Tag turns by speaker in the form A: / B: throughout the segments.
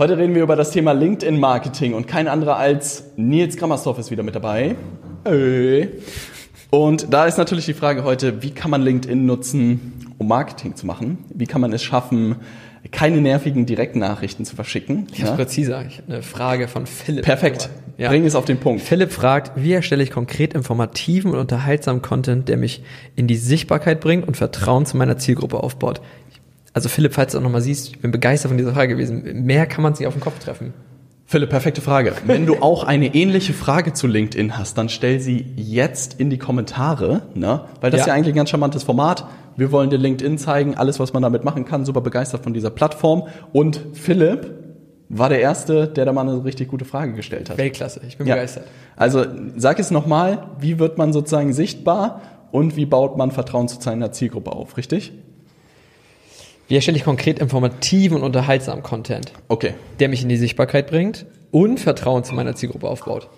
A: Heute reden wir über das Thema LinkedIn-Marketing und kein anderer als Nils Grammersdorf ist wieder mit dabei. Und da ist natürlich die Frage heute, wie kann man LinkedIn nutzen, um Marketing zu machen? Wie kann man es schaffen, keine nervigen Direktnachrichten zu verschicken?
B: Ich habe präziser. Ich habe eine Frage von Philipp.
A: Perfekt. Ja. Bring es auf den Punkt.
B: Philipp fragt, wie erstelle ich konkret informativen und unterhaltsamen Content, der mich in die Sichtbarkeit bringt und Vertrauen zu meiner Zielgruppe aufbaut? Also Philipp, falls du auch nochmal siehst, ich bin begeistert von dieser Frage gewesen. Mehr kann man sich auf den Kopf treffen.
A: Philipp, perfekte Frage. Wenn du auch eine ähnliche Frage zu LinkedIn hast, dann stell sie jetzt in die Kommentare, ne? weil das ja. ist ja eigentlich ein ganz charmantes Format. Wir wollen dir LinkedIn zeigen, alles, was man damit machen kann, super begeistert von dieser Plattform. Und Philipp war der Erste, der da mal eine richtig gute Frage gestellt hat.
B: Weltklasse, ich bin ja. begeistert.
A: Also sag es nochmal, wie wird man sozusagen sichtbar und wie baut man Vertrauen zu seiner Zielgruppe auf, richtig?
B: Wie erstelle ich konkret informativen und unterhaltsamen Content?
A: Okay.
B: Der mich in die Sichtbarkeit bringt und Vertrauen zu meiner Zielgruppe aufbaut.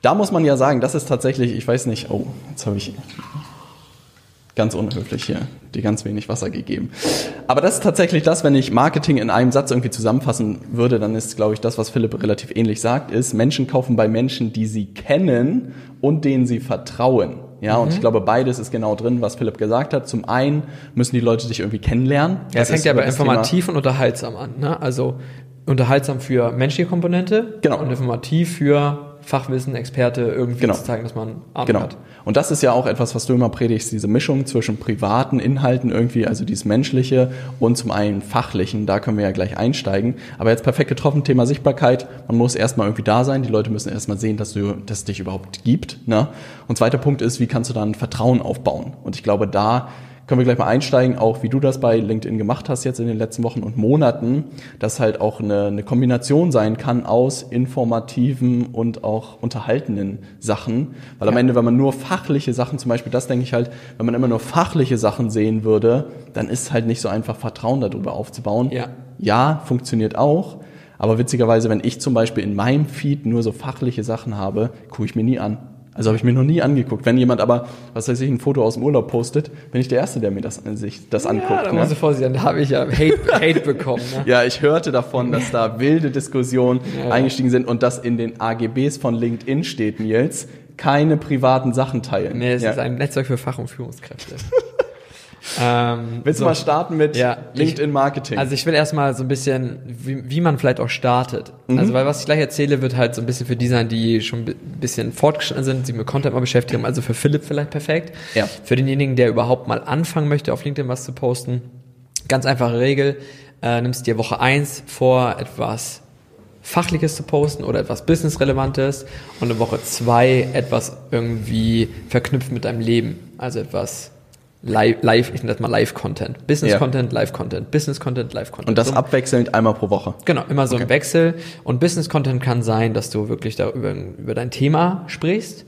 A: Da muss man ja sagen, das ist tatsächlich, ich weiß nicht, oh, jetzt habe ich ganz unhöflich hier dir ganz wenig Wasser gegeben. Aber das ist tatsächlich das, wenn ich Marketing in einem Satz irgendwie zusammenfassen würde, dann ist, glaube ich, das, was Philipp relativ ähnlich sagt, ist, Menschen kaufen bei Menschen, die sie kennen und denen sie vertrauen. Ja, mhm. und ich glaube, beides ist genau drin, was Philipp gesagt hat. Zum einen müssen die Leute dich irgendwie kennenlernen.
B: Ja, das, das fängt ja bei informativ Thema. und unterhaltsam an. Ne? Also unterhaltsam für menschliche Komponente
A: genau.
B: und informativ für Fachwissen, Experte irgendwie genau. zu zeigen, dass man
A: Ahnung genau. hat. Und das ist ja auch etwas, was du immer predigst, diese Mischung zwischen privaten Inhalten irgendwie, also dieses menschliche und zum einen fachlichen, da können wir ja gleich einsteigen. Aber jetzt perfekt getroffen, Thema Sichtbarkeit, man muss erstmal irgendwie da sein, die Leute müssen erstmal sehen, dass du, dass es dich überhaupt gibt. Ne? Und zweiter Punkt ist, wie kannst du dann Vertrauen aufbauen? Und ich glaube, da können wir gleich mal einsteigen, auch wie du das bei LinkedIn gemacht hast jetzt in den letzten Wochen und Monaten, dass halt auch eine, eine Kombination sein kann aus informativen und auch unterhaltenden Sachen. Weil ja. am Ende, wenn man nur fachliche Sachen, zum Beispiel das denke ich halt, wenn man immer nur fachliche Sachen sehen würde, dann ist halt nicht so einfach Vertrauen darüber aufzubauen.
B: Ja,
A: ja funktioniert auch. Aber witzigerweise, wenn ich zum Beispiel in meinem Feed nur so fachliche Sachen habe, gucke ich mir nie an. Also habe ich mir noch nie angeguckt. Wenn jemand aber, was weiß ich, ein Foto aus dem Urlaub postet, bin ich der Erste, der mir das, sich das anguckt. Ja,
B: da ne? muss ich vorsichtig da habe ich ja Hate, Hate bekommen. Ne?
A: ja, ich hörte davon, dass da wilde Diskussionen ja, eingestiegen sind und dass in den AGBs von LinkedIn steht, Nils, keine privaten Sachen teilen.
B: Nee, es ja. ist ein Netzwerk für Fach- und Führungskräfte.
A: Ähm, Willst so. du mal starten mit ja, LinkedIn Marketing?
B: also ich will erstmal so ein bisschen, wie, wie man vielleicht auch startet. Mhm. Also weil was ich gleich erzähle, wird halt so ein bisschen für die sein, die schon ein bisschen fortgeschritten sind, sich mit Content mal beschäftigen. Also für Philipp vielleicht perfekt.
A: Ja.
B: Für denjenigen, der überhaupt mal anfangen möchte, auf LinkedIn was zu posten. Ganz einfache Regel. Äh, nimmst dir Woche eins vor, etwas Fachliches zu posten oder etwas Businessrelevantes und in Woche zwei etwas irgendwie verknüpft mit deinem Leben. Also etwas Live, live ich nenne das mal Live-Content. Business-Content, ja. Live-Content, Business-Content, Live-Content.
A: Und das so, abwechselnd einmal pro Woche.
B: Genau, immer so okay. im Wechsel. Und Business-Content kann sein, dass du wirklich da über, über dein Thema sprichst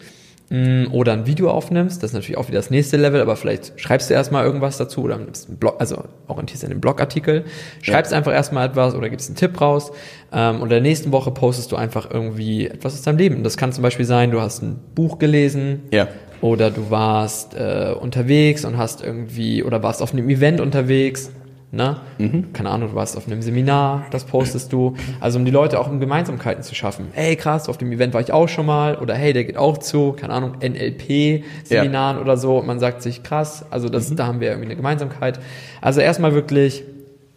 B: oder ein Video aufnimmst. Das ist natürlich auch wieder das nächste Level, aber vielleicht schreibst du erstmal irgendwas dazu oder nimmst einen Blog, also orientierst in den Blogartikel, schreibst ja. einfach erstmal etwas oder gibst einen Tipp raus. Ähm, und in der nächsten Woche postest du einfach irgendwie etwas aus deinem Leben. Das kann zum Beispiel sein, du hast ein Buch gelesen.
A: Ja
B: oder du warst äh, unterwegs und hast irgendwie, oder warst auf einem Event unterwegs, ne? Mhm. Keine Ahnung, du warst auf einem Seminar, das postest du. Also um die Leute auch um Gemeinsamkeiten zu schaffen. Ey, krass, auf dem Event war ich auch schon mal. Oder hey, der geht auch zu, keine Ahnung, NLP-Seminaren ja. oder so. Und man sagt sich, krass, also das, mhm. da haben wir irgendwie eine Gemeinsamkeit. Also erstmal wirklich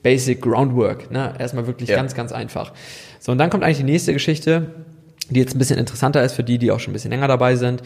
B: Basic Groundwork, ne? Erstmal wirklich ja. ganz, ganz einfach. So, und dann kommt eigentlich die nächste Geschichte die jetzt ein bisschen interessanter ist für die, die auch schon ein bisschen länger dabei sind.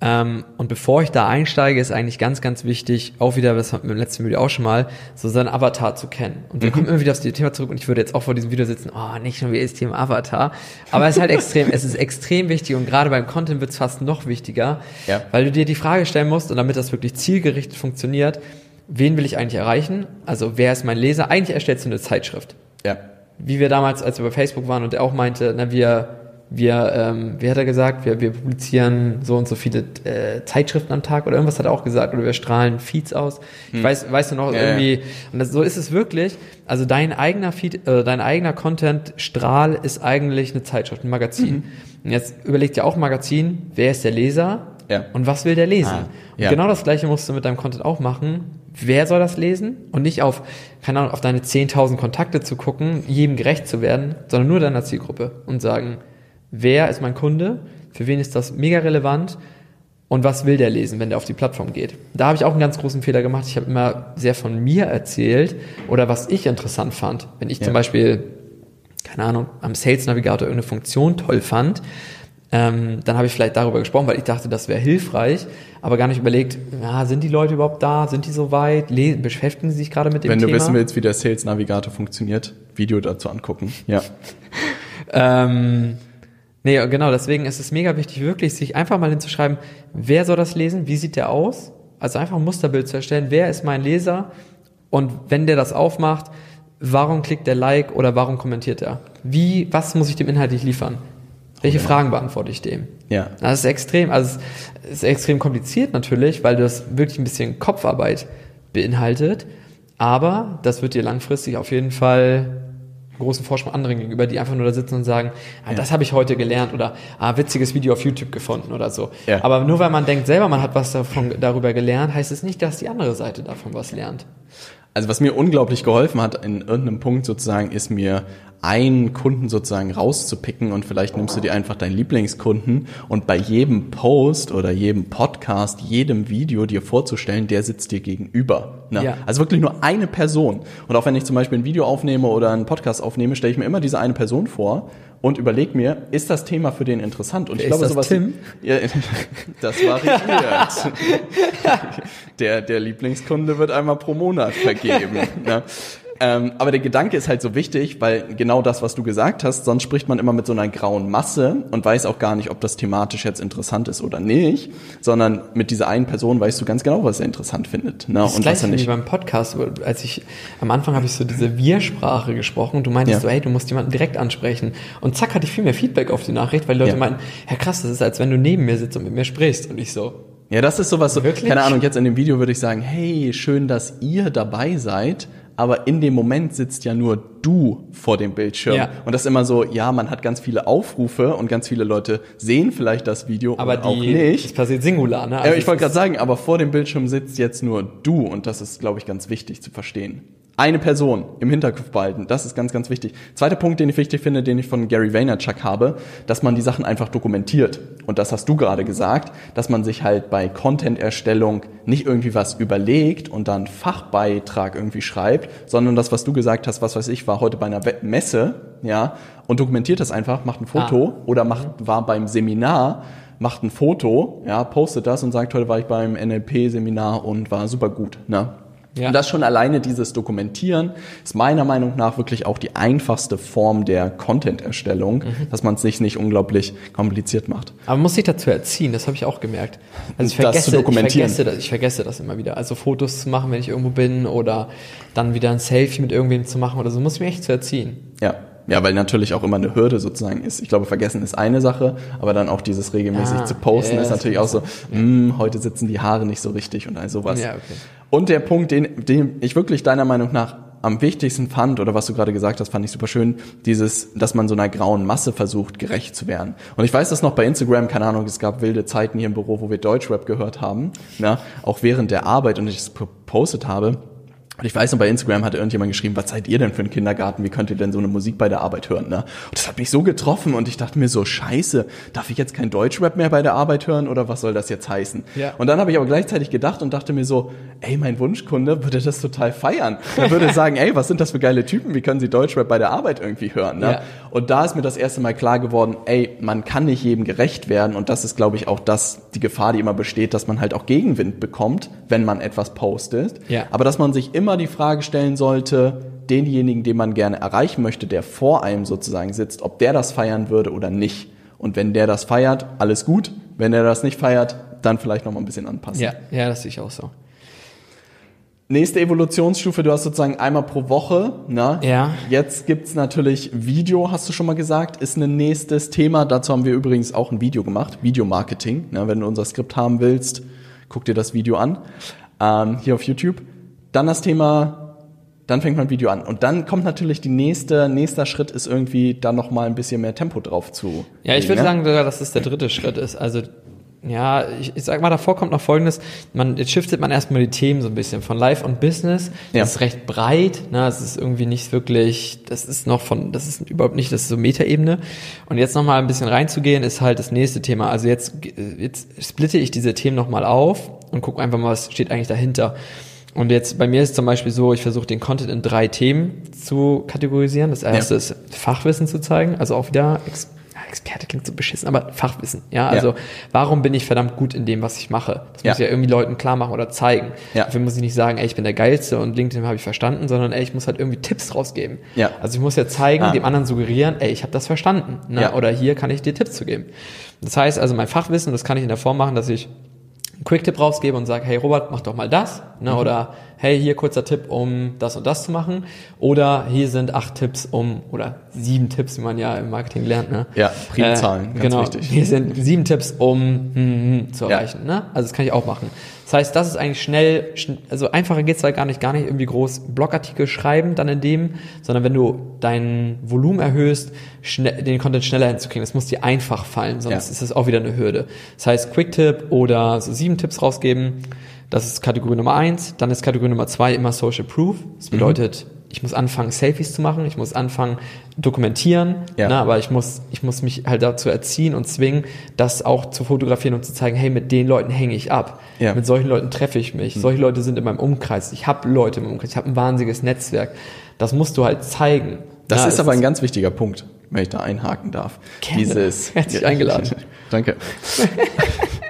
B: Ähm, und bevor ich da einsteige, ist eigentlich ganz, ganz wichtig, auch wieder, das hatten wir im letzten Video auch schon mal, so seinen Avatar zu kennen. Und wir mhm. kommen immer wieder auf das Thema zurück und ich würde jetzt auch vor diesem Video sitzen, oh, nicht schon wieder das Thema Avatar. Aber es ist halt extrem, es ist extrem wichtig und gerade beim Content wird es fast noch wichtiger,
A: ja.
B: weil du dir die Frage stellen musst und damit das wirklich zielgerichtet funktioniert, wen will ich eigentlich erreichen? Also wer ist mein Leser? Eigentlich erstellst du eine Zeitschrift.
A: Ja.
B: Wie wir damals, als wir bei Facebook waren und er auch meinte, na, wir wir, ähm, wie hat er gesagt, wir, wir publizieren so und so viele äh, Zeitschriften am Tag oder irgendwas hat er auch gesagt oder wir strahlen Feeds aus. Ich hm. weiß, weißt du noch, ja, irgendwie, ja. und das, so ist es wirklich. Also dein eigener Feed, äh, dein eigener Content Strahl ist eigentlich eine Zeitschrift, ein Magazin. Mhm. Und jetzt überlegt ja auch Magazin, wer ist der Leser? Ja. Und was will der lesen? Ah,
A: ja.
B: genau das gleiche musst du mit deinem Content auch machen. Wer soll das lesen? Und nicht auf, keine Ahnung, auf deine 10.000 Kontakte zu gucken, jedem gerecht zu werden, sondern nur deiner Zielgruppe und sagen, wer ist mein Kunde? Für wen ist das mega relevant? Und was will der lesen, wenn der auf die Plattform geht? Da habe ich auch einen ganz großen Fehler gemacht. Ich habe immer sehr von mir erzählt oder was ich interessant fand. Wenn ich ja. zum Beispiel, keine Ahnung, am Sales Navigator irgendeine Funktion toll fand, ähm, dann habe ich vielleicht darüber gesprochen, weil ich dachte, das wäre hilfreich, aber gar nicht überlegt, ja, sind die Leute überhaupt da? Sind die so weit? Le beschäftigen sie sich gerade mit dem
A: Wenn
B: Thema?
A: Wenn du wissen willst, wie der Sales Navigator funktioniert, Video dazu angucken. Ja.
B: ähm, Nee, genau, deswegen ist es mega wichtig, wirklich sich einfach mal hinzuschreiben, wer soll das lesen, wie sieht der aus? Also einfach ein Musterbild zu erstellen, wer ist mein Leser und wenn der das aufmacht, warum klickt der Like oder warum kommentiert er? Wie, was muss ich dem inhaltlich liefern? Welche okay. Fragen beantworte ich dem?
A: Ja.
B: Das ist extrem, also es ist extrem kompliziert natürlich, weil das wirklich ein bisschen Kopfarbeit beinhaltet, aber das wird dir langfristig auf jeden Fall großen Vorsprung anderen gegenüber, die einfach nur da sitzen und sagen, ah, ja. das habe ich heute gelernt oder ah, witziges Video auf YouTube gefunden oder so. Ja. Aber nur weil man denkt selber, man hat was davon, darüber gelernt, heißt es nicht, dass die andere Seite davon was lernt.
A: Also was mir unglaublich geholfen hat in irgendeinem Punkt sozusagen, ist mir einen Kunden sozusagen rauszupicken und vielleicht nimmst du dir einfach deinen Lieblingskunden und bei jedem Post oder jedem Podcast, jedem Video dir vorzustellen, der sitzt dir gegenüber. Ne? Ja. Also wirklich nur eine Person. Und auch wenn ich zum Beispiel ein Video aufnehme oder einen Podcast aufnehme, stelle ich mir immer diese eine Person vor und überleg mir, ist das Thema für den interessant? Und
B: ich glaube, sowas. Tim?
A: Ja, das variiert. der, der Lieblingskunde wird einmal pro Monat vergeben. ne? Ähm, aber der Gedanke ist halt so wichtig, weil genau das, was du gesagt hast, sonst spricht man immer mit so einer grauen Masse und weiß auch gar nicht, ob das thematisch jetzt interessant ist oder nicht, sondern mit dieser einen Person weißt du ganz genau, was er interessant findet.
B: Ne? Das
A: und
B: was er nicht. wie beim Podcast, als ich am Anfang habe ich so diese Wir-Sprache gesprochen und du meintest ja. so, hey, du musst jemanden direkt ansprechen. Und zack, hatte ich viel mehr Feedback auf die Nachricht, weil Leute ja. meinten, ja krass, das ist, als wenn du neben mir sitzt und mit mir sprichst. Und ich so,
A: ja, das ist sowas so, Wirklich? keine Ahnung, jetzt in dem Video würde ich sagen, hey, schön, dass ihr dabei seid aber in dem Moment sitzt ja nur du vor dem Bildschirm. Ja. Und das ist immer so, ja, man hat ganz viele Aufrufe und ganz viele Leute sehen vielleicht das Video
B: aber
A: die, auch nicht.
B: Das passiert singular, ne?
A: Also ich wollte gerade sagen, aber vor dem Bildschirm sitzt jetzt nur du und das ist, glaube ich, ganz wichtig zu verstehen eine Person im Hinterkopf behalten. Das ist ganz, ganz wichtig. Zweiter Punkt, den ich wichtig finde, den ich von Gary Vaynerchuk habe, dass man die Sachen einfach dokumentiert. Und das hast du gerade gesagt, dass man sich halt bei Content-Erstellung nicht irgendwie was überlegt und dann Fachbeitrag irgendwie schreibt, sondern das, was du gesagt hast, was weiß ich, war heute bei einer Messe, ja, und dokumentiert das einfach, macht ein Foto ah. oder macht, war beim Seminar, macht ein Foto, ja, postet das und sagt, heute war ich beim NLP-Seminar und war super gut, ne? Ja. Und das schon alleine dieses Dokumentieren ist meiner Meinung nach wirklich auch die einfachste Form der Content-Erstellung, mhm. dass man es sich nicht unglaublich kompliziert macht.
B: Aber man muss sich dazu erziehen, das habe ich auch gemerkt. Also ich vergesse, das zu dokumentieren. Ich vergesse, das, ich vergesse das immer wieder. Also Fotos zu machen, wenn ich irgendwo bin oder dann wieder ein Selfie mit irgendwem zu machen oder so, muss ich mir echt zu erziehen.
A: Ja. Ja, weil natürlich auch immer eine Hürde sozusagen ist. Ich glaube, vergessen ist eine Sache, aber dann auch dieses regelmäßig ah, zu posten ja, ist natürlich auch so, ja. Hm, heute sitzen die Haare nicht so richtig und all sowas. Ja, okay. Und der Punkt, den, den ich wirklich deiner Meinung nach am wichtigsten fand, oder was du gerade gesagt hast, fand ich super schön, dieses, dass man so einer grauen Masse versucht, gerecht zu werden. Und ich weiß das noch bei Instagram, keine Ahnung, es gab wilde Zeiten hier im Büro, wo wir Deutschrap gehört haben, ja, auch während der Arbeit und ich es gepostet habe. Und ich weiß noch, bei Instagram hatte irgendjemand geschrieben, was seid ihr denn für ein Kindergarten? Wie könnt ihr denn so eine Musik bei der Arbeit hören? Ne? Und das hat mich so getroffen und ich dachte mir so, scheiße, darf ich jetzt kein Deutschrap mehr bei der Arbeit hören oder was soll das jetzt heißen? Ja. Und dann habe ich aber gleichzeitig gedacht und dachte mir so, ey, mein Wunschkunde würde das total feiern. Er würde sagen, ey, was sind das für geile Typen? Wie können sie Deutschrap bei der Arbeit irgendwie hören? Ne? Ja. Und da ist mir das erste Mal klar geworden, ey, man kann nicht jedem gerecht werden und das ist, glaube ich, auch das, die Gefahr, die immer besteht, dass man halt auch Gegenwind bekommt, wenn man etwas postet. Ja. Aber dass man sich immer die Frage stellen sollte, denjenigen, den man gerne erreichen möchte, der vor einem sozusagen sitzt, ob der das feiern würde oder nicht. Und wenn der das feiert, alles gut. Wenn er das nicht feiert, dann vielleicht noch mal ein bisschen anpassen.
B: Ja, ja, das sehe ich auch so.
A: Nächste Evolutionsstufe, du hast sozusagen einmal pro Woche. Ne?
B: Ja.
A: Jetzt gibt's natürlich Video, hast du schon mal gesagt, ist ein nächstes Thema. Dazu haben wir übrigens auch ein Video gemacht, Videomarketing. Ne? Wenn du unser Skript haben willst, guck dir das Video an, ähm, hier auf YouTube. Dann das Thema, dann fängt man Video an. Und dann kommt natürlich die nächste, nächster Schritt ist irgendwie dann nochmal ein bisschen mehr Tempo drauf zu.
B: Ja, ich würde ne? sagen sogar, dass es der dritte Schritt ist. Also ja, ich, ich sag mal, davor kommt noch folgendes, man, jetzt shiftet man erstmal die Themen so ein bisschen von Life und Business.
A: Ja.
B: Das ist recht breit, ne, es ist irgendwie nicht wirklich, das ist noch von, das ist überhaupt nicht, das ist so Metaebene. Und jetzt nochmal ein bisschen reinzugehen, ist halt das nächste Thema. Also jetzt, jetzt splitte ich diese Themen nochmal auf und gucke einfach mal, was steht eigentlich dahinter. Und jetzt bei mir ist es zum Beispiel so, ich versuche den Content in drei Themen zu kategorisieren. Das erste
A: Ja.
B: ist Fachwissen zu zeigen, also auch wieder Ex Experte klingt so beschissen, aber Fachwissen. Ja, also
A: Ja.
B: warum bin ich verdammt gut in dem, was ich mache? Das muss
A: Ja.
B: ich ja irgendwie Leuten klar machen oder zeigen.
A: Ja.
B: Dafür muss ich nicht sagen, ey, ich bin der Geilste und LinkedIn habe ich verstanden, sondern ey, ich muss halt irgendwie Tipps rausgeben.
A: Ja.
B: Also ich muss ja zeigen,
A: Ah.
B: dem anderen suggerieren, ey, ich habe das verstanden. Ne?
A: Ja.
B: Oder hier kann ich dir Tipps zu geben. Das heißt also, mein Fachwissen, das kann ich in der Form machen, dass ich einen Quick-Tipp rausgebe und sage, hey Robert, mach doch mal das.
A: Mhm.
B: Ne? Oder hey, hier kurzer Tipp, um das und das zu machen. Oder hier sind acht Tipps, um, oder sieben Tipps, wie man ja im Marketing lernt. Ne?
A: Ja, Primzahlen, ganz
B: genau.
A: wichtig.
B: Hier sind sieben Tipps, um hm, hm, zu
A: Ja.
B: erreichen. Ne? Also das kann ich auch machen. Das heißt, das ist eigentlich schnell, schn also einfacher geht's halt gar nicht, gar nicht irgendwie groß Blogartikel schreiben dann in dem, sondern wenn du dein Volumen erhöhst, schnell, den Content schneller hinzukriegen. Das muss dir einfach fallen, sonst
A: Ja.
B: ist das auch wieder eine Hürde. Das heißt, Quick-Tipp oder so sieben Tipps rausgeben, das ist Kategorie Nummer eins. Dann ist Kategorie Nummer zwei immer Social Proof. Das
A: Mhm.
B: bedeutet, ich muss anfangen, Selfies zu machen, ich muss anfangen, dokumentieren,
A: Ja.
B: ne, aber ich muss, ich muss mich halt dazu erziehen und zwingen, das auch zu fotografieren und zu zeigen, hey, mit den Leuten hänge ich ab.
A: Ja.
B: Mit solchen Leuten treffe ich mich. Solche Leute sind in meinem Umkreis. Ich habe Leute im Umkreis. Ich habe ein wahnsinniges Netzwerk. Das musst du halt zeigen.
A: Das
B: Ja,
A: ist aber ein ganz wichtiger Punkt, wenn ich da einhaken darf.
B: Gerne.
A: Dieses
B: Herzlich eingeladen.
A: Danke.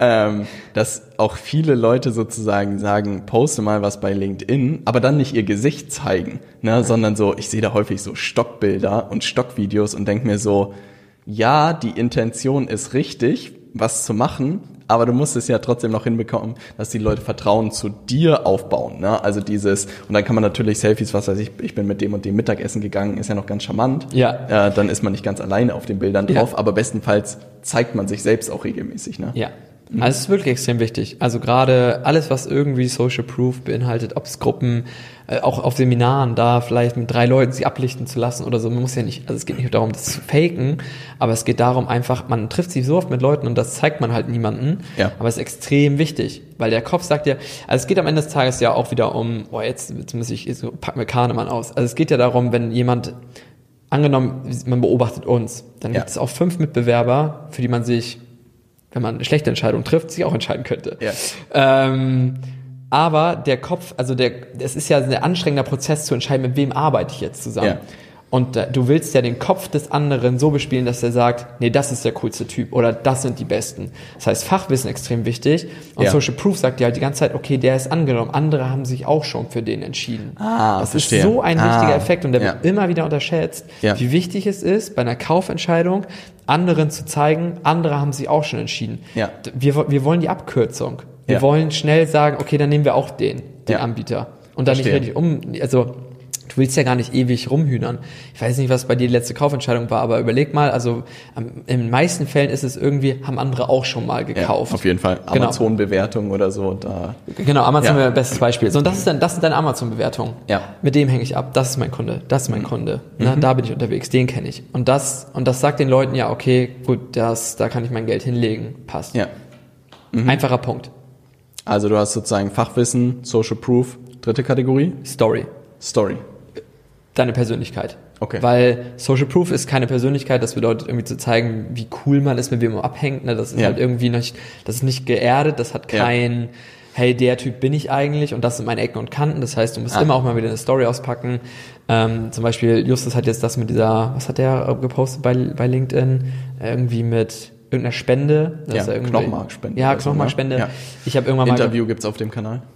A: ähm, dass auch viele Leute sozusagen sagen, poste mal was bei LinkedIn, aber dann nicht ihr Gesicht zeigen, ne, sondern so, ich sehe da häufig so Stockbilder und Stockvideos und denke mir so, ja, die Intention ist richtig, was zu machen, aber du musst es ja trotzdem noch hinbekommen, dass die Leute Vertrauen zu dir aufbauen. Ne? Also dieses, und dann kann man natürlich Selfies, was weiß ich, ich bin mit dem und dem Mittagessen gegangen, ist ja noch ganz charmant.
B: Ja.
A: Äh, dann ist man nicht ganz alleine auf den Bildern
B: Ja.
A: drauf, aber bestenfalls zeigt man sich selbst auch regelmäßig. Ne?
B: Ja. Also es ist wirklich extrem wichtig. Also gerade alles, was irgendwie Social Proof beinhaltet, ob es Gruppen, äh, auch auf Seminaren da vielleicht mit drei Leuten sie ablichten zu lassen oder so. Man muss ja nicht, also es geht nicht darum, das zu faken, aber es geht darum einfach, man trifft sich so oft mit Leuten und das zeigt man halt niemanden.
A: Ja.
B: Aber es ist extrem wichtig, weil der Kopf sagt ja, also es geht am Ende des Tages ja auch wieder um, oh jetzt, jetzt muss ich, jetzt packen wir Kahnemann aus. Also es geht ja darum, wenn jemand angenommen, man beobachtet uns, dann
A: Ja.
B: gibt es auch fünf Mitbewerber, für die man sich, wenn man eine schlechte Entscheidung trifft, sich auch entscheiden könnte.
A: Ja.
B: Ähm, aber der Kopf, also der, es ist ja ein anstrengender Prozess zu entscheiden, mit wem arbeite ich jetzt zusammen.
A: Ja.
B: Und äh, du willst ja den Kopf des anderen so bespielen, dass er sagt, nee, das ist der coolste Typ oder das sind die Besten. Das heißt, Fachwissen extrem wichtig. Und
A: Ja.
B: Social Proof sagt dir halt die ganze Zeit, okay, der ist angenommen. Andere haben sich auch schon für den entschieden.
A: Ah,
B: das
A: verstehe.
B: ist so ein
A: Ah,
B: wichtiger Effekt und der
A: ja.
B: wird immer wieder unterschätzt,
A: Ja.
B: wie wichtig es ist, bei einer Kaufentscheidung anderen zu zeigen, andere haben sich auch schon entschieden.
A: Ja.
B: Wir, wir wollen die Abkürzung. Wir wollen schnell sagen, okay, dann nehmen wir auch den, den
A: Ja.
B: Anbieter. Und dann nicht
A: Verstehe.
B: richtig um, also du willst ja gar nicht ewig rumhühnern. Ich weiß nicht, was bei dir die letzte Kaufentscheidung war, aber überleg mal, also am- in den meisten Fällen ist es irgendwie, haben andere auch schon mal
A: Ja,
B: gekauft.
A: auf jeden Fall.
B: Genau.
A: Amazon-Bewertung oder so. Da.
B: Genau, Amazon
A: Ja.
B: wäre bestes Beispiel. So, und das ist dann, das sind deine Amazon-Bewertungen.
A: Ja.
B: Mit dem hänge ich ab. Das ist mein Kunde. Das ist mein Kunde. Na,
A: Mhm.
B: da bin ich unterwegs. Den kenne ich. Und das, und das sagt den Leuten ja, okay, gut, das, da kann ich mein Geld hinlegen. Passt.
A: Ja.
B: Einfacher Punkt.
A: Also du hast sozusagen Fachwissen, Social Proof, dritte Kategorie,
B: Story.
A: Story.
B: Deine Persönlichkeit.
A: Okay.
B: Weil Social Proof ist keine Persönlichkeit, das bedeutet irgendwie zu zeigen, wie cool man ist, mit wem man abhängt. Ne? Das ist
A: Ja.
B: halt irgendwie nicht, das ist nicht geerdet, das hat
A: Ja.
B: kein, hey, der Typ bin ich eigentlich und das sind meine Ecken und Kanten. Das heißt, du musst
A: Ah.
B: immer auch mal wieder eine Story auspacken. Ähm, zum Beispiel, Justus hat jetzt das mit dieser, was hat der gepostet bei, bei LinkedIn? Irgendwie mit irgendeiner Spende.
A: Ja, Knochenmarkspende
B: Ja,
A: ne?
B: Knochenmarkspende.
A: Ja.
B: Ich habe irgendwann mal
A: Interview gibt's auf dem Kanal.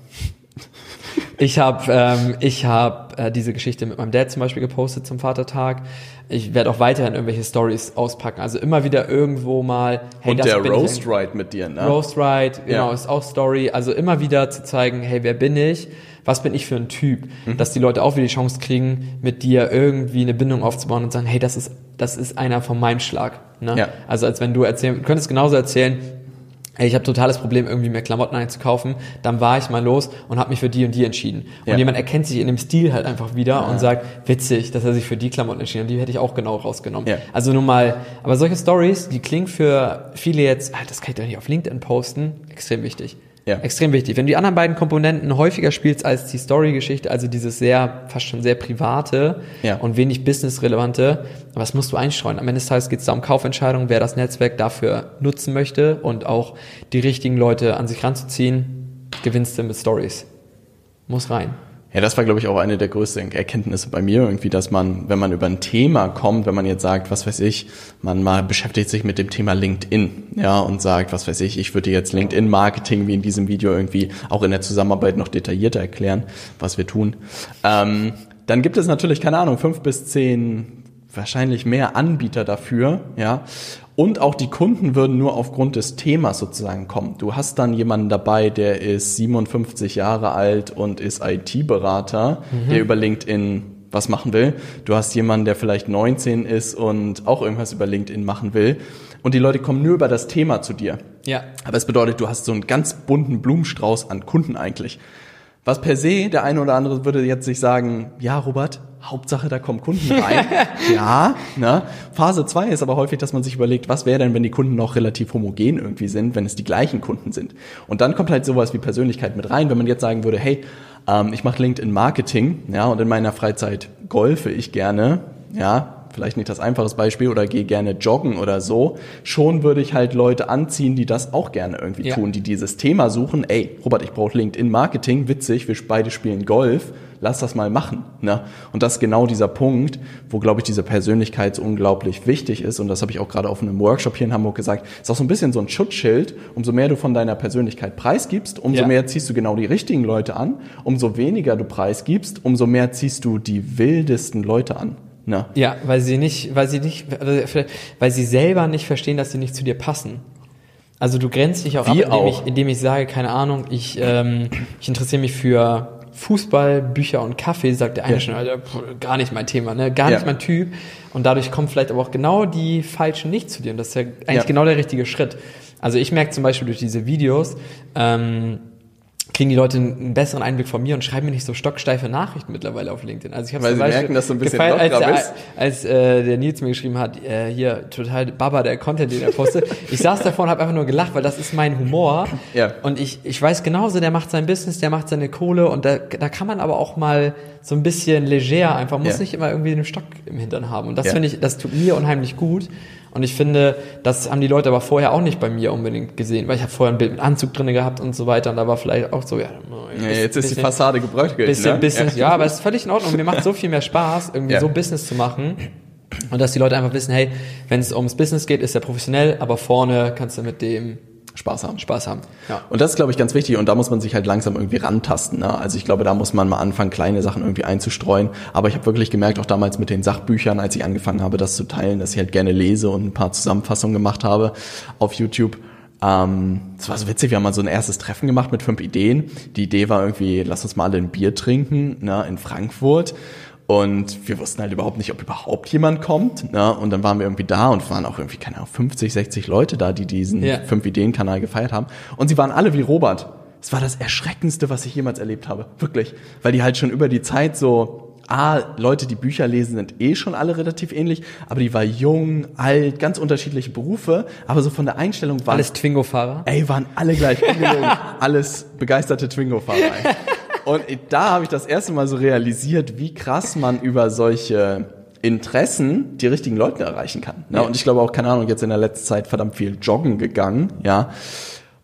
B: ich habe ähm, ich hab, äh, diese Geschichte mit meinem Dad zum Beispiel gepostet zum Vatertag. Ich werde auch weiterhin irgendwelche Stories auspacken. Also immer wieder irgendwo mal. Hey,
A: Und
B: das
A: der
B: bin
A: Roast. Ride mit dir, ne?
B: Roast Ride, genau,
A: Ja.
B: ist auch Story. Also immer wieder zu zeigen, hey, wer bin ich? Was bin ich für ein Typ?
A: Mhm.
B: Dass die Leute auch wieder die Chance kriegen, mit dir irgendwie eine Bindung aufzubauen und sagen, hey, das ist, das ist einer von meinem Schlag. Ne?
A: Ja.
B: Also als wenn du erzählen, du könntest genauso erzählen, ich habe totales Problem, irgendwie mehr Klamotten einzukaufen. Dann war ich mal los und habe mich für die und die entschieden. Und
A: Ja.
B: jemand erkennt sich in dem Stil halt einfach wieder und sagt, witzig, dass er sich für die Klamotten entschieden hat. Die hätte ich auch genau rausgenommen.
A: Ja.
B: Also nun mal, aber solche Stories, die klingen für viele jetzt, ah, das kann ich doch nicht auf LinkedIn posten, extrem wichtig.
A: Ja.
B: Extrem wichtig. Wenn du die anderen beiden Komponenten häufiger spielst als die Story-Geschichte, also dieses sehr, fast schon sehr private
A: Ja.
B: und wenig businessrelevante, was musst du einstreuen? Am Ende des Tages geht es da um Kaufentscheidungen, wer das Netzwerk dafür nutzen möchte und auch die richtigen Leute an sich ranzuziehen, gewinnst du mit Stories. Muss rein.
A: Ja, das war, glaube ich, auch eine der größten Erkenntnisse bei mir irgendwie, dass man, wenn man über ein Thema kommt, wenn man jetzt sagt, was weiß ich, man mal beschäftigt sich mit dem Thema LinkedIn, ja, und sagt, was weiß ich, ich würde jetzt LinkedIn-Marketing wie in diesem Video irgendwie auch in der Zusammenarbeit noch detaillierter erklären, was wir tun. Ähm, dann gibt es natürlich, keine Ahnung, fünf bis zehn wahrscheinlich mehr Anbieter dafür, ja. Und auch die Kunden würden nur aufgrund des Themas sozusagen kommen. Du hast dann jemanden dabei, der ist 57 Jahre alt und ist IT-Berater, der über LinkedIn was machen will. Du hast jemanden, der vielleicht 19 ist und auch irgendwas über LinkedIn machen will. Und die Leute kommen nur über das Thema zu dir.
B: Ja.
A: Aber es bedeutet, du hast so einen ganz bunten Blumenstrauß an Kunden eigentlich. Was per se, der eine oder andere würde jetzt sich sagen, ja, Robert, Hauptsache, da kommen Kunden rein. ja, ne? Phase zwei ist aber häufig, dass man sich überlegt, was wäre denn, wenn die Kunden noch relativ homogen irgendwie sind, wenn es die gleichen Kunden sind. Und dann kommt halt sowas wie Persönlichkeit mit rein. Wenn man jetzt sagen würde, hey, ähm, ich mache LinkedIn Marketing, ja, und in meiner Freizeit golfe ich gerne, ja, vielleicht nicht das einfaches Beispiel oder gehe gerne joggen oder so, schon würde ich halt Leute anziehen, die das auch gerne irgendwie
B: Ja.
A: tun, die dieses Thema suchen. Ey, Robert, ich brauche LinkedIn Marketing, witzig, wir beide spielen Golf, lass das mal machen. Ne? Und das ist genau dieser Punkt, wo, glaube ich, diese Persönlichkeit so unglaublich wichtig ist. Und das habe ich auch gerade auf einem Workshop hier in Hamburg gesagt. Ist auch so ein bisschen so ein Schutzschild. Umso mehr du von deiner Persönlichkeit preisgibst, umso
B: Ja.
A: mehr ziehst du genau die richtigen Leute an. Umso weniger du preisgibst, umso mehr ziehst du die wildesten Leute an. Ne?
B: Ja, weil sie nicht, weil sie nicht, weil sie selber nicht verstehen, dass sie nicht zu dir passen. Also du grenzt dich auch
A: Wie
B: ab, indem
A: auch.
B: ich, indem ich sage, keine Ahnung, ich, ähm, ich interessiere mich für Fußball, Bücher und Kaffee, sagt der eine
A: Ja.
B: schon, Alter, pff, gar nicht mein Thema, ne? Gar
A: Ja.
B: nicht mein Typ. Und dadurch kommen vielleicht aber auch genau die Falschen nicht zu dir. Und das ist ja eigentlich
A: Ja.
B: genau der richtige Schritt. Also ich merke zum Beispiel durch diese Videos, ähm, kriegen die Leute einen besseren Einblick von mir und schreiben mir nicht so stocksteife Nachrichten mittlerweile auf LinkedIn. Also ich habe
A: Weil sie
B: Beispiel
A: merken, dass du ein bisschen
B: als, der,
A: bist.
B: als äh, der Nils mir geschrieben hat, äh, hier total Baba der Content, den er postet. ich saß davor und habe einfach nur gelacht, weil das ist mein Humor.
A: Ja.
B: Und ich, ich weiß genauso, der macht sein Business, der macht seine Kohle und da, da kann man aber auch mal so ein bisschen leger einfach, muss
A: Ja.
B: nicht immer irgendwie den Stock im Hintern haben. Und das
A: Ja.
B: finde ich, das tut mir unheimlich gut. Und ich finde, das haben die Leute aber vorher auch nicht bei mir unbedingt gesehen, weil ich habe vorher ein Bild mit Anzug drinne gehabt und so weiter und da war vielleicht auch so, ja,
A: Ja, jetzt ist die
B: bisschen-
A: Fassade gebröckelt.
B: bisschen
A: ne?
B: Business, ja. aber es ist völlig in Ordnung. Mir macht so viel mehr Spaß, irgendwie
A: Ja.
B: so Business zu machen. Und dass die Leute einfach wissen, hey, wenn es ums Business geht, ist er professionell, aber vorne kannst du mit dem
A: Spaß haben.
B: Spaß haben. Ja.
A: Und das ist, glaube ich, ganz wichtig und da muss man sich halt langsam irgendwie rantasten. Ne? Also ich glaube, da muss man mal anfangen, kleine Sachen irgendwie einzustreuen. Aber ich habe wirklich gemerkt, auch damals mit den Sachbüchern, als ich angefangen habe, das zu teilen, dass ich halt gerne lese und ein paar Zusammenfassungen gemacht habe auf YouTube. Ähm, das war so witzig, wir haben mal so ein erstes Treffen gemacht mit fünf Ideen. Die Idee war irgendwie, lass uns mal alle ein Bier trinken ne, in Frankfurt. Und wir wussten halt überhaupt nicht, ob überhaupt jemand kommt. Ne? Und dann waren wir irgendwie da und waren auch irgendwie, keine Ahnung, 50, 60 Leute da, die diesen
B: Ja.
A: fünf Ideen-Kanal gefeiert haben. Und sie waren alle wie Robert. Es war das Erschreckendste, was ich jemals erlebt habe. Wirklich. Weil die halt schon über die Zeit so, ah, Leute, die Bücher lesen, sind eh schon alle relativ ähnlich, aber die war jung, alt, ganz unterschiedliche Berufe, aber so von der Einstellung waren,
B: Alles Twingo-Fahrer.
A: ey, waren alle gleich alles begeisterte Twingo-Fahrer. Und da habe ich das erste Mal so realisiert, wie krass man über solche Interessen die richtigen Leute erreichen kann. Ne?
B: Ja.
A: Und ich glaube auch, keine Ahnung, jetzt in der letzten Zeit verdammt viel joggen gegangen, ja.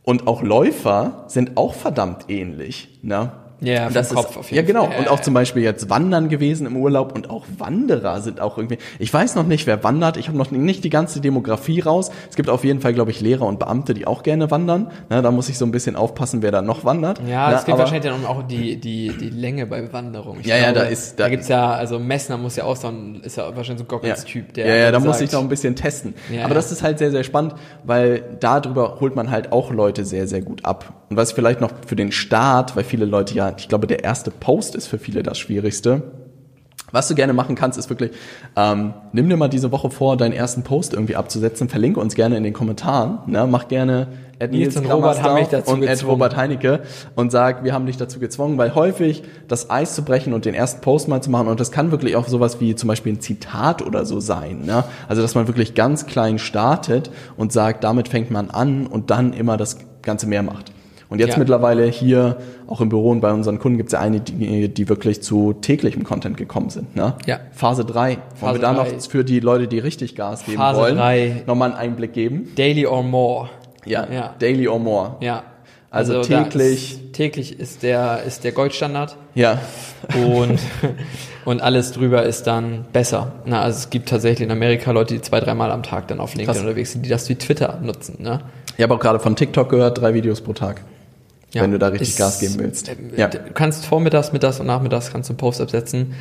A: Und auch Läufer sind auch verdammt ähnlich, ne?
B: Ja,
A: das
B: Kopf
A: ist,
B: auf
A: Ja,
B: jeden
A: genau.
B: Fall.
A: Und
B: Ja,
A: auch
B: ja.
A: zum Beispiel jetzt wandern gewesen im Urlaub und auch Wanderer sind auch irgendwie. Ich weiß noch nicht, wer wandert. Ich habe noch nicht die ganze Demografie raus. Es gibt auf jeden Fall, glaube ich, Lehrer und Beamte, die auch gerne wandern. Na, da muss ich so ein bisschen aufpassen, wer da noch wandert.
B: Ja,
A: Na,
B: es geht wahrscheinlich dann um auch die, die, die Länge bei Wanderung. Ich
A: Ja, ja, da ist-
B: Da,
A: da-
B: gibt's ja, also Messner muss ja auch so ein, ist ja wahrscheinlich so ein Goggins-Typ, der.
A: ja, ja, da
B: sagt,
A: muss ich noch ein bisschen testen.
B: Ja,
A: Aber
B: ja.
A: das ist halt sehr, sehr spannend, weil darüber holt man halt auch Leute sehr, sehr gut ab. Und was vielleicht noch für den Start, weil viele Leute ja, ich glaube, der erste Post ist für viele das Schwierigste. Was du gerne machen kannst, ist wirklich, ähm, nimm dir mal diese Woche vor, deinen ersten Post irgendwie abzusetzen, verlinke uns gerne in den Kommentaren, ne? mach gerne Ed
B: Nils und Robert haben mich dazu
A: und Ed
B: gezwungen.
A: Robert Heinecke und sag, wir haben dich dazu gezwungen, weil häufig das Eis zu brechen und den ersten Post mal zu machen und das kann wirklich auch sowas wie zum Beispiel ein Zitat oder so sein, ne? also dass man wirklich ganz klein startet und sagt, damit fängt man an und dann immer das Ganze mehr macht. Und jetzt
B: Ja.
A: mittlerweile hier auch im Büro und bei unseren Kunden gibt es ja einige, die, die wirklich zu täglichem Content gekommen sind. Ne?
B: Ja.
A: Phase 3. Wollen
B: Phase
A: wir da noch für die Leute, die richtig Gas geben
B: Phase
A: wollen,
B: drei.
A: nochmal einen Einblick geben?
B: Daily or more.
A: Ja.
B: Ja.
A: Daily or more.
B: Ja.
A: Also
B: da
A: täglich-
B: Ist, täglich ist der, ist der Goldstandard.
A: Ja.
B: und, und alles drüber ist dann besser. Na, also es gibt tatsächlich in Amerika Leute, die zwei, dreimal am Tag dann auf LinkedIn
A: Krass.
B: unterwegs sind, die das wie Twitter nutzen. Ne?
A: Ich habe auch gerade von TikTok gehört, drei Videos pro Tag.
B: Ja,
A: Wenn du da richtig
B: ist-
A: Gas geben willst.
B: äh,
A: Ja.
B: Du kannst vormittags, mittags und nachmittags kannst du einen Post absetzen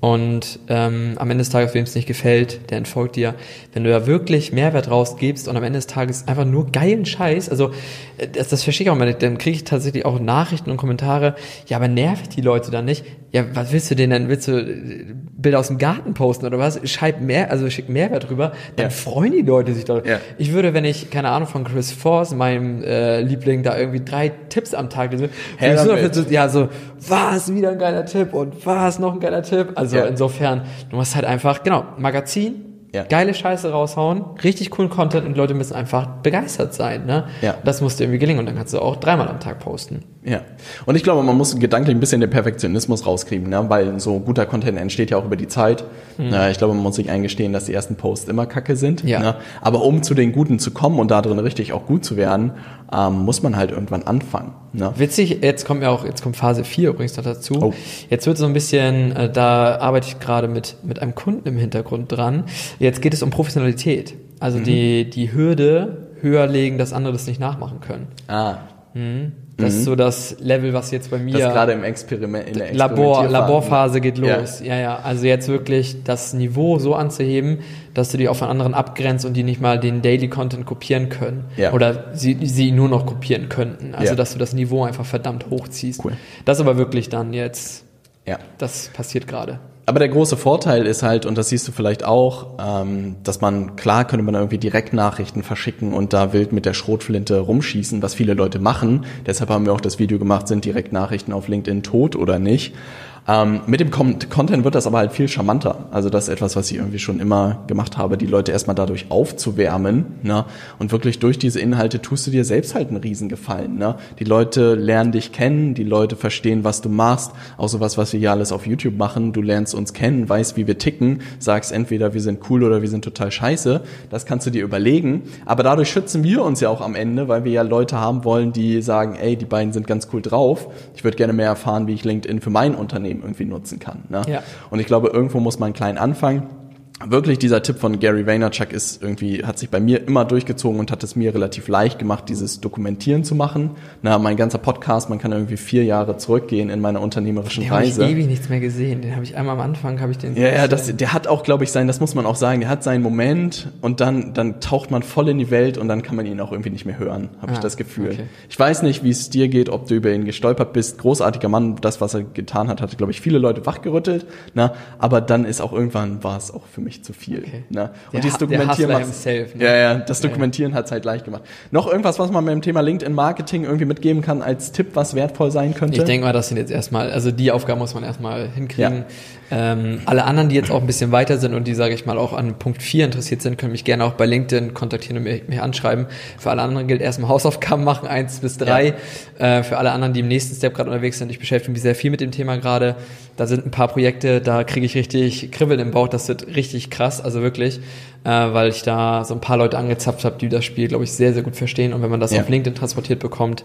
B: und ähm, am Ende des Tages, wem es nicht gefällt, der entfolgt dir. Wenn du da wirklich Mehrwert rausgibst und am Ende des Tages einfach nur geilen Scheiß, also äh, das, das verstehe ich auch mal nicht, dann kriege ich tatsächlich auch Nachrichten und Kommentare, ja, aber nervt die Leute dann nicht? Ja, was willst du denn denn? Willst du äh, Bilder aus dem Garten posten oder was? Schreib mehr, also schick Mehrwert rüber, dann
A: Ja.
B: freuen die Leute sich doch.
A: Ja.
B: Ich würde, wenn ich, keine Ahnung, von Chris Force, meinem äh, Liebling, da irgendwie drei Tipps am Tag lese, dafür so- ja, so, was, wieder ein geiler Tipp und was, noch ein geiler Tipp. Also
A: Ja.
B: insofern, du musst halt einfach, genau, Magazin,
A: Ja.
B: geile Scheiße raushauen, richtig coolen Content und Leute müssen einfach begeistert sein, ne?
A: Ja.
B: Das muss dir irgendwie gelingen und dann kannst du auch dreimal am Tag posten.
A: Ja. Und ich glaube, man muss gedanklich ein bisschen den Perfektionismus rauskriegen, ne? weil so guter Content entsteht ja auch über die Zeit. Na, ich glaube, man muss sich eingestehen, dass die ersten Posts immer kacke sind.
B: Ja.
A: Ne? Aber um zu den Guten zu kommen und da drin richtig auch gut zu werden, ähm, muss man halt irgendwann anfangen. Ne?
B: Witzig, jetzt kommt ja auch, jetzt kommt Phase 4 übrigens noch dazu.
A: Oh.
B: Jetzt wird so ein bisschen, äh, da arbeite ich gerade mit, mit einem Kunden im Hintergrund dran. Jetzt geht es um Professionalität. Also
A: Mhm.
B: die, die Hürde höher legen, dass andere das nicht nachmachen können.
A: Ah,
B: Das ist so das Level, was jetzt bei mir.
A: das gerade im Experiment, in der
B: Labor. Laborphase geht
A: Ja.
B: los. Ja. ja, Also jetzt wirklich das Niveau so anzuheben, dass du die auch von anderen abgrenzt und die nicht mal den Daily Content kopieren können.
A: Ja.
B: Oder sie, sie nur noch kopieren könnten. Also
A: Ja.
B: dass du das Niveau einfach verdammt hochziehst.
A: Cool.
B: Das aber wirklich dann jetzt,
A: Ja.
B: das passiert gerade.
A: Aber der große Vorteil ist halt, und das siehst du vielleicht auch, ähm, dass man, klar könnte man irgendwie Direktnachrichten verschicken und da wild mit der Schrotflinte rumschießen, was viele Leute machen. Deshalb haben wir auch das Video gemacht, sind Direktnachrichten auf LinkedIn tot oder nicht. Ähm, mit dem Con Content wird das aber halt viel charmanter. Also das ist etwas, was ich irgendwie schon immer gemacht habe, die Leute erstmal dadurch aufzuwärmen. Ne? Und wirklich durch diese Inhalte tust du dir selbst halt einen Riesengefallen. Ne? Die Leute lernen dich kennen, die Leute verstehen, was du machst. Auch sowas, was wir hier alles auf YouTube machen. Du lernst uns kennen, weißt, wie wir ticken, sagst entweder, wir sind cool oder wir sind total scheiße. Das kannst du dir überlegen. Aber dadurch schützen wir uns ja auch am Ende, weil wir ja Leute haben wollen, die sagen, ey, die beiden sind ganz cool drauf. Ich würde gerne mehr erfahren, wie ich LinkedIn für mein Unternehmen irgendwie nutzen kann. Ne?
B: Ja.
A: Und ich glaube, irgendwo muss man klein anfangen. Wirklich dieser Tipp von Gary Vaynerchuk ist irgendwie, hat sich bei mir immer durchgezogen und hat es mir relativ leicht gemacht, dieses Dokumentieren zu machen. Na, mein ganzer Podcast, man kann irgendwie vier Jahre zurückgehen in meiner unternehmerischen
B: Den habe ich
A: Reise.
B: ewig nichts mehr gesehen. Den habe ich einmal am Anfang, habe ich den
A: Ja, ja, das, der hat auch, glaube ich, sein, das muss man auch sagen, der hat seinen Moment und dann, dann taucht man voll in die Welt und dann kann man ihn auch irgendwie nicht mehr hören, habe ich
B: Ah,
A: das Gefühl.
B: okay.
A: Ich weiß nicht, wie es dir geht, ob du über ihn gestolpert bist. Großartiger Mann, das, was er getan hat, hat, glaube ich, viele Leute wachgerüttelt. Na, aber dann ist auch irgendwann war es auch für mich zu viel.
B: Okay. Der
A: und dieses
B: der
A: Dokumentieren
B: Hustler
A: macht's-
B: himself, ne?
A: Ja, ja, das
B: Ja, ja.
A: Dokumentieren hat es halt leicht gemacht. Noch irgendwas, was man beim Thema LinkedIn Marketing irgendwie mitgeben kann als Tipp, was wertvoll sein könnte?
B: Ich denke mal, das sind jetzt erstmal, also die Aufgaben muss man erstmal hinkriegen. Ähm, alle anderen, die jetzt auch ein bisschen weiter sind und die, sage ich mal, auch an Punkt 4 interessiert sind, können mich gerne auch bei LinkedIn kontaktieren und mich, mich anschreiben. Für alle anderen gilt erstmal Hausaufgaben machen, eins bis drei. Äh, für alle anderen, die im nächsten Step gerade unterwegs sind, ich beschäftige mich sehr viel mit dem Thema gerade. Da sind ein paar Projekte, da kriege ich richtig Kribbeln im Bauch, das wird richtig krass, also wirklich, äh, weil ich da so ein paar Leute angezapft habe, die das Spiel, glaube ich, sehr, sehr gut verstehen. Und wenn man das
A: Ja.
B: auf LinkedIn transportiert bekommt,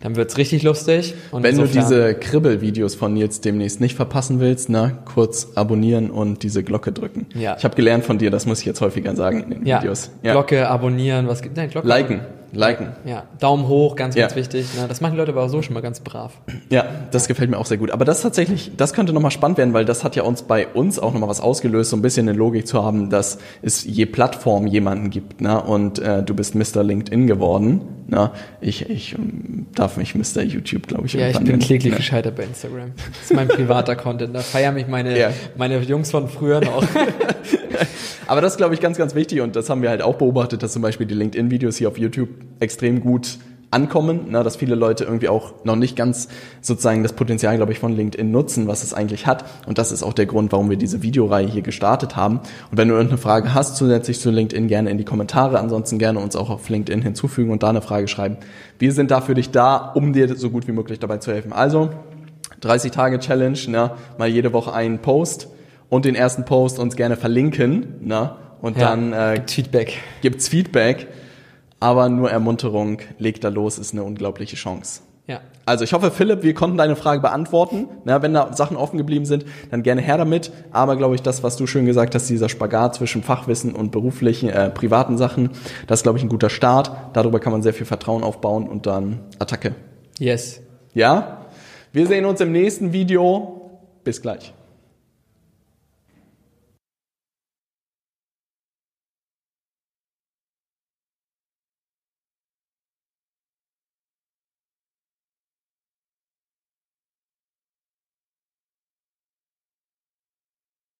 B: dann wird's richtig lustig. Und
A: Wenn du
B: insofern-
A: diese Kribbel-Videos von Nils demnächst nicht verpassen willst, ne, kurz abonnieren und diese Glocke drücken.
B: Ja.
A: Ich habe gelernt von dir, das muss ich jetzt häufiger sagen in den
B: Ja,
A: Videos.
B: Glocke abonnieren, was gibt nein, Glocke
A: Liken. Liken.
B: Ja, Daumen hoch, ganz, ganz
A: Ja.
B: wichtig. Ne? Das machen die Leute aber auch so schon mal ganz brav.
A: Ja, das gefällt mir auch sehr gut. Aber das tatsächlich, das könnte nochmal spannend werden, weil das hat ja uns bei uns auch nochmal was ausgelöst, so ein bisschen eine Logik zu haben, dass es je Plattform jemanden gibt, ne? Und äh, du bist Mr. LinkedIn geworden. Ne? Ich, ich ähm, darf mich Mr. YouTube, glaube ich,
B: Ja, ich bin
A: nennen.
B: kläglich
A: Ne?
B: gescheitert bei Instagram. Das ist mein privater Content. Da feiern mich meine,
A: Ja.
B: meine Jungs von früher noch.
A: Aber das ist, glaube ich, ganz, ganz wichtig und das haben wir halt auch beobachtet, dass zum Beispiel die LinkedIn-Videos hier auf YouTube extrem gut ankommen, ne, dass viele Leute irgendwie auch noch nicht ganz sozusagen das Potenzial, glaube ich, von LinkedIn nutzen, was es eigentlich hat. Und das ist auch der Grund, warum wir diese Videoreihe hier gestartet haben. Und wenn du irgendeine Frage hast zusätzlich zu LinkedIn, gerne in die Kommentare, ansonsten gerne uns auch auf LinkedIn hinzufügen und da eine Frage schreiben. Wir sind da für dich da, um dir so gut wie möglich dabei zu helfen. Also 30 Tage Challenge, ne, mal jede Woche einen Post und den ersten Post uns gerne verlinken, ne, und
B: Ja,
A: dann äh,
B: gibt's Feedback.
A: gibt's Feedback, aber nur Ermunterung, leg da los, ist eine unglaubliche Chance.
B: Ja.
A: Also ich hoffe, Philipp, wir konnten deine Frage beantworten. Na, wenn da Sachen offen geblieben sind, dann gerne her damit. Aber glaube ich, das, was du schön gesagt hast, dieser Spagat zwischen Fachwissen und beruflichen, äh, privaten Sachen, das ist, glaube ich, ein guter Start. Darüber kann man sehr viel Vertrauen aufbauen und dann Attacke.
B: Yes.
A: Ja? Wir sehen uns im nächsten Video. Bis gleich.